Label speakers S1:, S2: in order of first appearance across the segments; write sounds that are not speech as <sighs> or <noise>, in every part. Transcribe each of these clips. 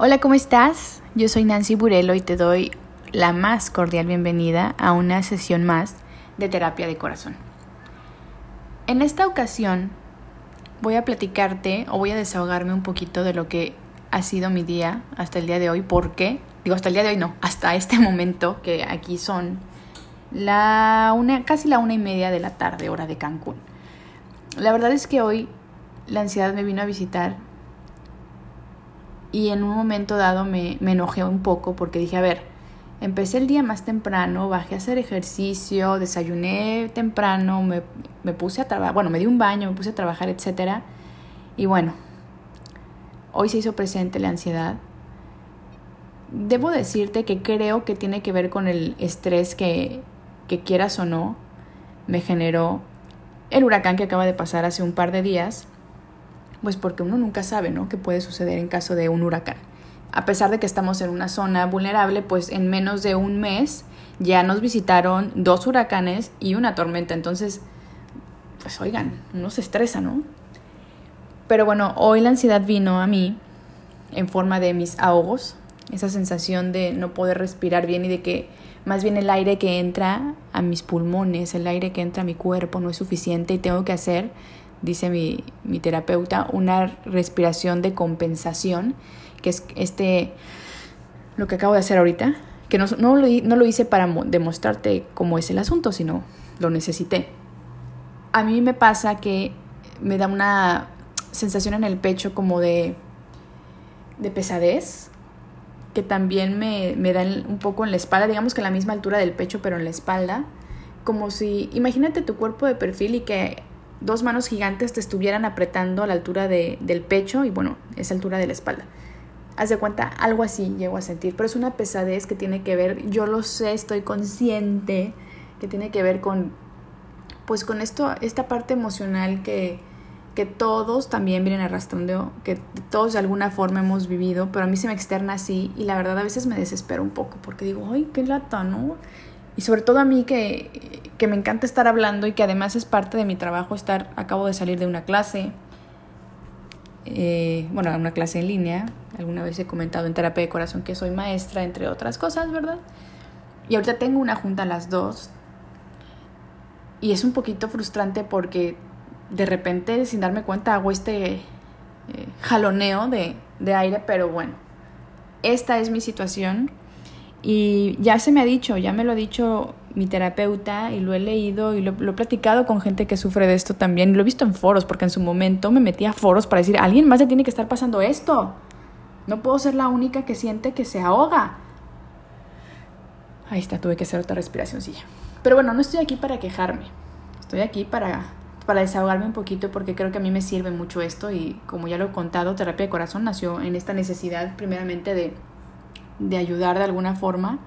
S1: Hola, ¿cómo estás? Yo soy Nancy Burelo y te doy la más cordial bienvenida a una sesión más de terapia de corazón. En esta ocasión voy a platicarte o voy a desahogarme un poquito de lo que ha sido mi día hasta el día de hoy. ¿Por qué? Digo, hasta el día de hoy no, hasta este <laughs> momento que aquí son la una, casi la una y media de la tarde, hora de Cancún. La verdad es que hoy la ansiedad me vino a visitar y en un momento dado me, me enojé un poco porque dije, a ver, empecé el día más temprano, bajé a hacer ejercicio, desayuné temprano, me, me puse a trabajar, bueno, me di un baño, me puse a trabajar, etc. Y bueno, hoy se hizo presente la ansiedad. Debo decirte que creo que tiene que ver con el estrés que, que quieras o no, me generó el huracán que acaba de pasar hace un par de días pues porque uno nunca sabe, ¿no? ¿Qué puede suceder en caso de un huracán? A pesar de que estamos en una zona vulnerable, pues en menos de un mes ya nos visitaron dos huracanes y una tormenta. Entonces, pues oigan, uno se estresa, ¿no? Pero bueno, hoy la ansiedad vino a mí en forma de mis ahogos, esa sensación de no poder respirar bien y de que más bien el aire que entra a mis pulmones, el aire que entra a mi cuerpo no es suficiente y tengo que hacer dice mi, mi terapeuta, una respiración de compensación, que es este, lo que acabo de hacer ahorita, que no, no, lo, no lo hice para demostrarte cómo es el asunto, sino lo necesité. A mí me pasa que me da una sensación en el pecho como de, de pesadez, que también me, me da un poco en la espalda, digamos que a la misma altura del pecho, pero en la espalda, como si, imagínate tu cuerpo de perfil y que dos manos gigantes te estuvieran apretando a la altura de, del pecho y bueno, esa altura de la espalda. Haz de cuenta, algo así llego a sentir, pero es una pesadez que tiene que ver, yo lo sé, estoy consciente, que tiene que ver con, pues con esto, esta parte emocional que, que todos también vienen arrastrando, que todos de alguna forma hemos vivido, pero a mí se me externa así y la verdad a veces me desespero un poco porque digo, ay, qué lata, ¿no? Y sobre todo a mí que, que me encanta estar hablando y que además es parte de mi trabajo estar, acabo de salir de una clase, eh, bueno, una clase en línea, alguna vez he comentado en terapia de corazón que soy maestra, entre otras cosas, ¿verdad? Y ahorita tengo una junta a las dos y es un poquito frustrante porque de repente, sin darme cuenta, hago este eh, jaloneo de, de aire, pero bueno, esta es mi situación y ya se me ha dicho, ya me lo ha dicho mi terapeuta y lo he leído y lo, he platicado con gente que sufre de esto también. Lo he visto en foros, porque en su momento me metí a foros para decir, alguien más le tiene que estar pasando esto. No puedo ser la única que siente que se ahoga. Ahí está, tuve que hacer otra respiración silla. Pero bueno, no estoy aquí para quejarme. Estoy aquí para, para desahogarme un poquito porque creo que a mí me sirve mucho esto y como ya lo he contado, Terapia de Corazón nació en esta necesidad primeramente de de ayudar de alguna forma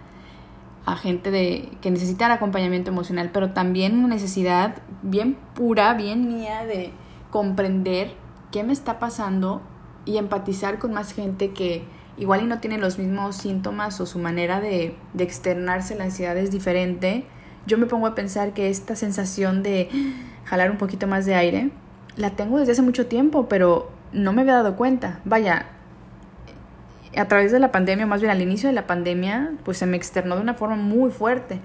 S1: a gente de, que necesita acompañamiento emocional, pero también una necesidad bien pura, bien mía de comprender qué me está pasando y empatizar con más gente que igual y no tiene los mismos síntomas o su manera de, de externarse la ansiedad es diferente. Yo me pongo a pensar que esta sensación de jalar un poquito más de aire la tengo desde hace mucho tiempo, pero no me había dado cuenta. Vaya, a través de la pandemia, más bien al inicio de la pandemia, pues se me externó de una forma muy fuerte.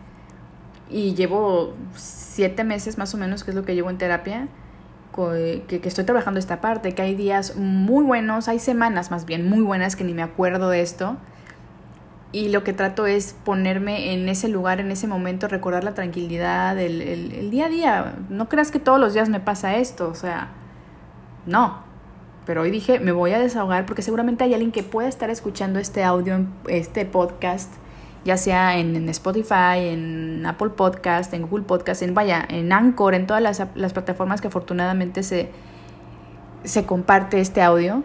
S1: Y llevo siete meses más o menos, que es lo que llevo en terapia, que, que, estoy trabajando esta parte, que hay días muy buenos, hay semanas más bien muy buenas que ni me acuerdo de esto. Y lo que trato es ponerme en ese lugar, en ese momento, recordar la tranquilidad, el, el, el día a día. No creas que todos los días me pasa esto, o sea, no, pero hoy dije, me voy a desahogar porque seguramente hay alguien que pueda estar escuchando este audio, este podcast, ya sea en, Spotify, en Apple Podcast, en Google Podcast, en vaya, en Anchor, en todas las, las plataformas que afortunadamente se, se comparte este audio.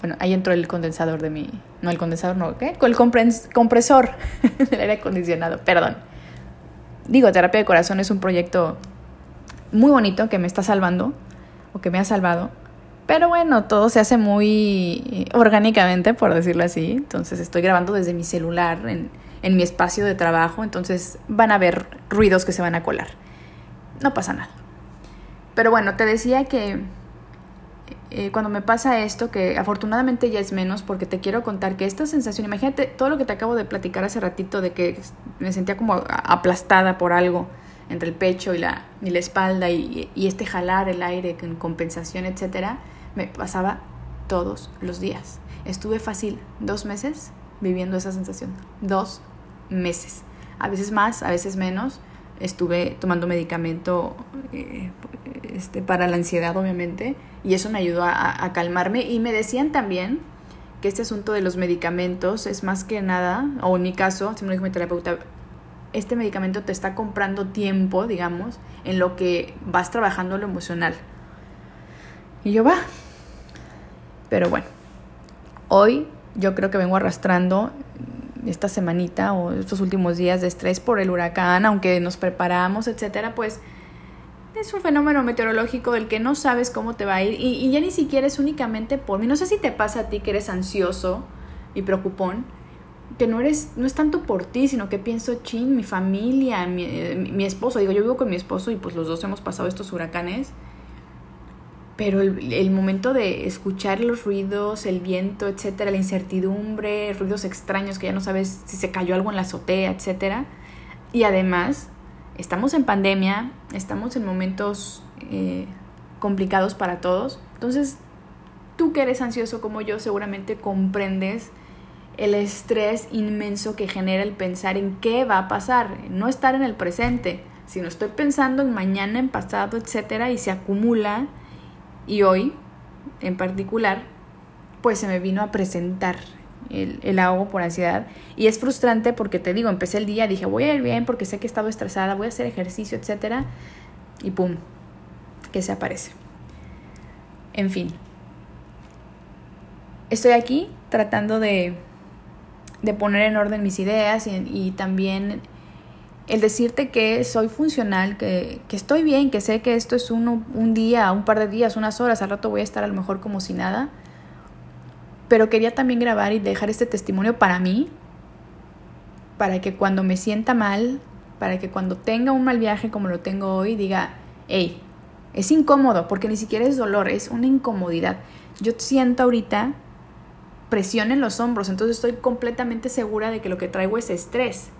S1: Bueno, ahí entró el condensador de mi... No, el condensador no, ¿qué? El compresor <laughs> del aire acondicionado, perdón. Digo, Terapia de Corazón es un proyecto muy bonito que me está salvando, o que me ha salvado, pero bueno, todo se hace muy orgánicamente, por decirlo así. Entonces estoy grabando desde mi celular en, en mi espacio de trabajo, entonces van a haber ruidos que se van a colar. No pasa nada. Pero bueno, te decía que eh, cuando me pasa esto, que afortunadamente ya es menos, porque te quiero contar que esta sensación, imagínate todo lo que te acabo de platicar hace ratito, de que me sentía como aplastada por algo entre el pecho y la, y la espalda y, y este jalar el aire en compensación, etcétera, me pasaba todos los días. Estuve fácil dos meses viviendo esa sensación. Dos meses. A veces más, a veces menos. Estuve tomando medicamento eh, este, para la ansiedad, obviamente, y eso me ayudó a, a, calmarme. Y me decían también que este asunto de los medicamentos es más que nada, o en mi caso, si me dijo mi terapeuta, este medicamento te está comprando tiempo, digamos, en lo que vas trabajando lo emocional. Y yo va. Pero bueno, hoy yo creo que vengo arrastrando esta semanita o estos últimos días de estrés por el huracán, aunque nos preparamos, etcétera, pues es un fenómeno meteorológico del que no sabes cómo te va a ir y, ya ni siquiera es únicamente por mí. No sé si te pasa a ti que eres ansioso y preocupón, que no eres, no es tanto por ti, sino que pienso, chin, mi familia, mi, eh, mi esposo, digo, yo vivo con mi esposo y pues los dos hemos pasado estos huracanes pero el, momento de escuchar los ruidos, el viento, etcétera, la incertidumbre, ruidos extraños que ya no sabes si se cayó algo en la azotea, etcétera. Y además, estamos en pandemia, estamos en momentos eh, complicados para todos. Entonces, tú que eres ansioso como yo, seguramente comprendes el estrés inmenso que genera el pensar en qué va a pasar, no estar en el presente, sino estoy pensando en mañana, en pasado, etcétera, y se acumula y hoy, en particular, pues se me vino a presentar el, el, ahogo por ansiedad. Y es frustrante porque te digo, empecé el día, dije, voy a ir bien porque sé que he estado estresada, voy a hacer ejercicio, etc. Y pum, que se aparece. En fin. Estoy aquí tratando de, de poner en orden mis ideas y, y también el decirte que soy funcional, que, que, estoy bien, que sé que esto es uno, un día, un par de días, unas horas, al rato voy a estar a lo mejor como si nada. Pero quería también grabar y dejar este testimonio para mí, para que cuando me sienta mal, para que cuando tenga un mal viaje como lo tengo hoy, diga, hey, es incómodo, porque ni siquiera es dolor, es una incomodidad. Yo siento ahorita presión en los hombros, entonces estoy completamente segura de que lo que traigo es estrés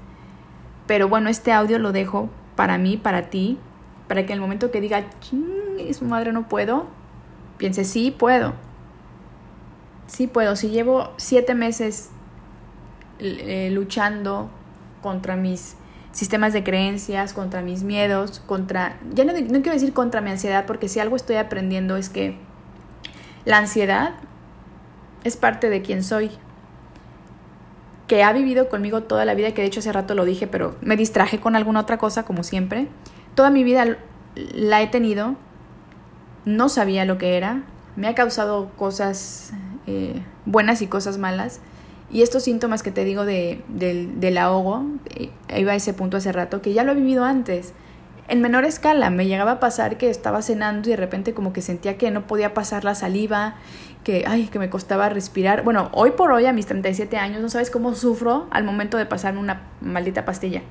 S1: pero bueno, este audio lo dejo para mí, para ti, para que en el momento que diga, su madre no puedo, piense, sí puedo. Sí puedo. Si llevo siete meses eh, luchando contra mis sistemas de creencias, contra mis miedos, contra, ya no, no quiero decir contra mi ansiedad, porque si algo estoy aprendiendo es que la ansiedad es parte de quien soy, que ha vivido conmigo toda la vida, que de hecho hace rato lo dije, pero me distraje con alguna otra cosa, como siempre. Toda mi vida la he tenido, no sabía lo que era, me ha causado cosas eh, buenas y cosas malas. Y estos síntomas que te digo de, de, del ahogo, eh, iba a ese punto hace rato, que ya lo he vivido antes. En menor escala, me llegaba a pasar que estaba cenando y de repente como que sentía que no podía pasar la saliva que, ay, que me costaba respirar. Bueno, hoy por hoy, a mis 37 años, no sabes cómo sufro al momento de pasarme una maldita pastilla.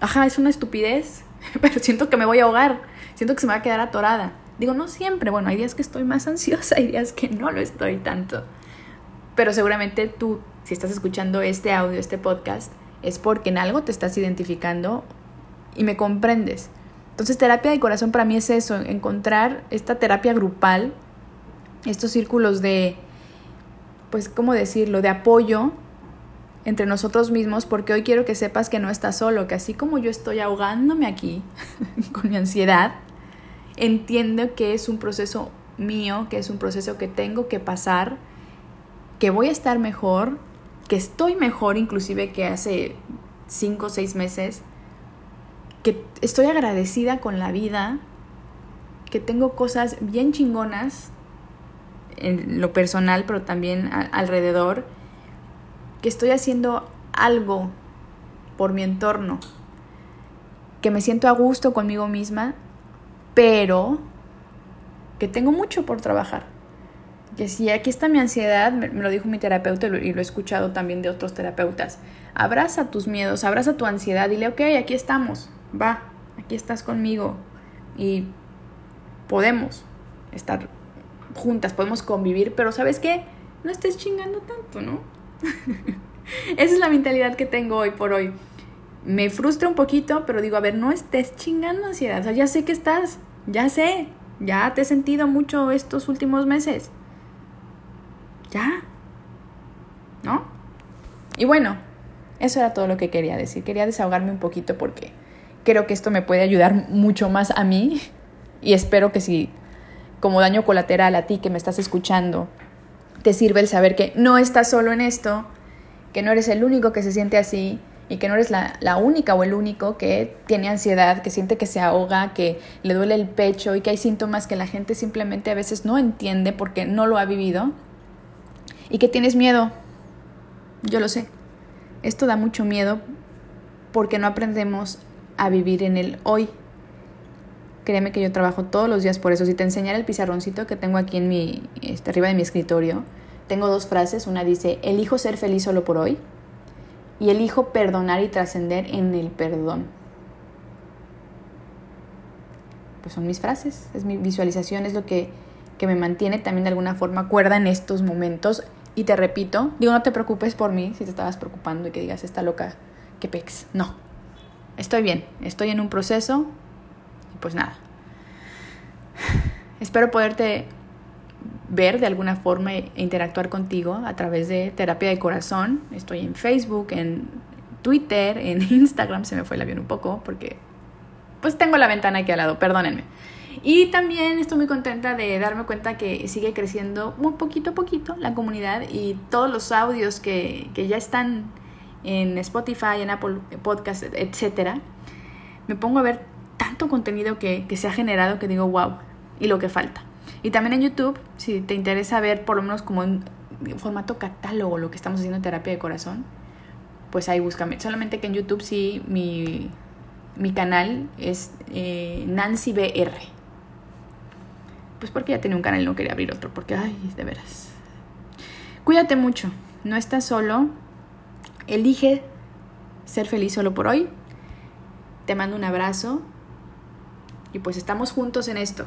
S1: Ajá, es una estupidez, <laughs> pero siento que me voy a ahogar, siento que se me va a quedar atorada. Digo, no siempre, bueno, hay días que estoy más <laughs> ansiosa, hay días que no lo estoy tanto. Pero seguramente tú, si estás escuchando este audio, este podcast, es porque en algo te estás identificando y me comprendes. Entonces, terapia de corazón para mí es eso, encontrar esta terapia grupal estos círculos de, pues, ¿cómo decirlo?, de apoyo entre nosotros mismos, porque hoy quiero que sepas que no estás solo, que así como yo estoy ahogándome aquí <laughs> con mi ansiedad, entiendo que es un proceso mío, que es un proceso que tengo que pasar, que voy a estar mejor, que estoy mejor inclusive que hace cinco o seis meses, que estoy agradecida con la vida, que tengo cosas bien chingonas en lo personal, pero también alrededor, que estoy haciendo algo por mi entorno, que me siento a gusto conmigo misma, pero que tengo mucho por trabajar. Que si aquí está mi ansiedad, me, lo dijo mi terapeuta y lo, y lo, he escuchado también de otros terapeutas, abraza tus miedos, abraza tu ansiedad, dile, ok, aquí estamos, va, aquí estás conmigo y podemos, estar juntas, podemos convivir, pero ¿sabes qué? No estés chingando tanto, ¿no? <laughs> Esa es la mentalidad que tengo hoy por hoy. Me frustra un poquito, pero digo, a ver, no estés chingando ansiedad. O sea, ya sé que estás, ya sé, ya te he sentido mucho estos últimos meses. Ya. ¿No? Y bueno, eso era todo lo que quería decir. Quería desahogarme un poquito porque creo que esto me puede ayudar mucho más a mí y espero que si como daño colateral a ti que me estás escuchando, te sirve el saber que no estás solo en esto, que no eres el único que se siente así y que no eres la, la, única o el único que tiene ansiedad, que siente que se ahoga, que le duele el pecho y que hay síntomas que la gente simplemente a veces no entiende porque no lo ha vivido y que tienes miedo. Yo lo sé. Esto da mucho miedo porque no aprendemos a vivir en el hoy. Créeme que yo trabajo todos los días por eso. Si te enseñara el pizarroncito que tengo aquí en mi, este, arriba de mi escritorio, tengo dos frases. Una dice, elijo ser feliz solo por hoy y elijo perdonar y trascender en el perdón. Pues son mis frases, es mi visualización, es lo que, que me mantiene también de alguna forma cuerda en estos momentos. Y te repito, digo, no te preocupes por mí si te estabas preocupando y que digas, está loca, que pex. No, estoy bien, estoy en un proceso y pues nada. <sighs> Espero poderte ver de alguna forma e interactuar contigo a través de terapia de corazón. Estoy en Facebook, en Twitter, en <laughs> Instagram, se me fue el avión un poco porque pues tengo la ventana aquí al lado, perdónenme. Y también estoy muy contenta de darme cuenta que sigue creciendo un poquito a poquito la comunidad y todos los audios que, que ya están en Spotify, en Apple Podcast, etcétera, me pongo a ver tanto contenido que, que se ha generado que digo, wow, y lo que falta. Y también en YouTube, si te interesa ver por lo menos como en formato catálogo lo que estamos haciendo en terapia de corazón, pues ahí búscame. Solamente que en YouTube sí mi, mi canal es eh, Nancy BR. Pues porque ya tenía un canal y no quería abrir otro, porque, ay, de veras. Cuídate mucho, no estás solo, elige ser feliz solo por hoy. Te mando un abrazo y pues estamos juntos en esto.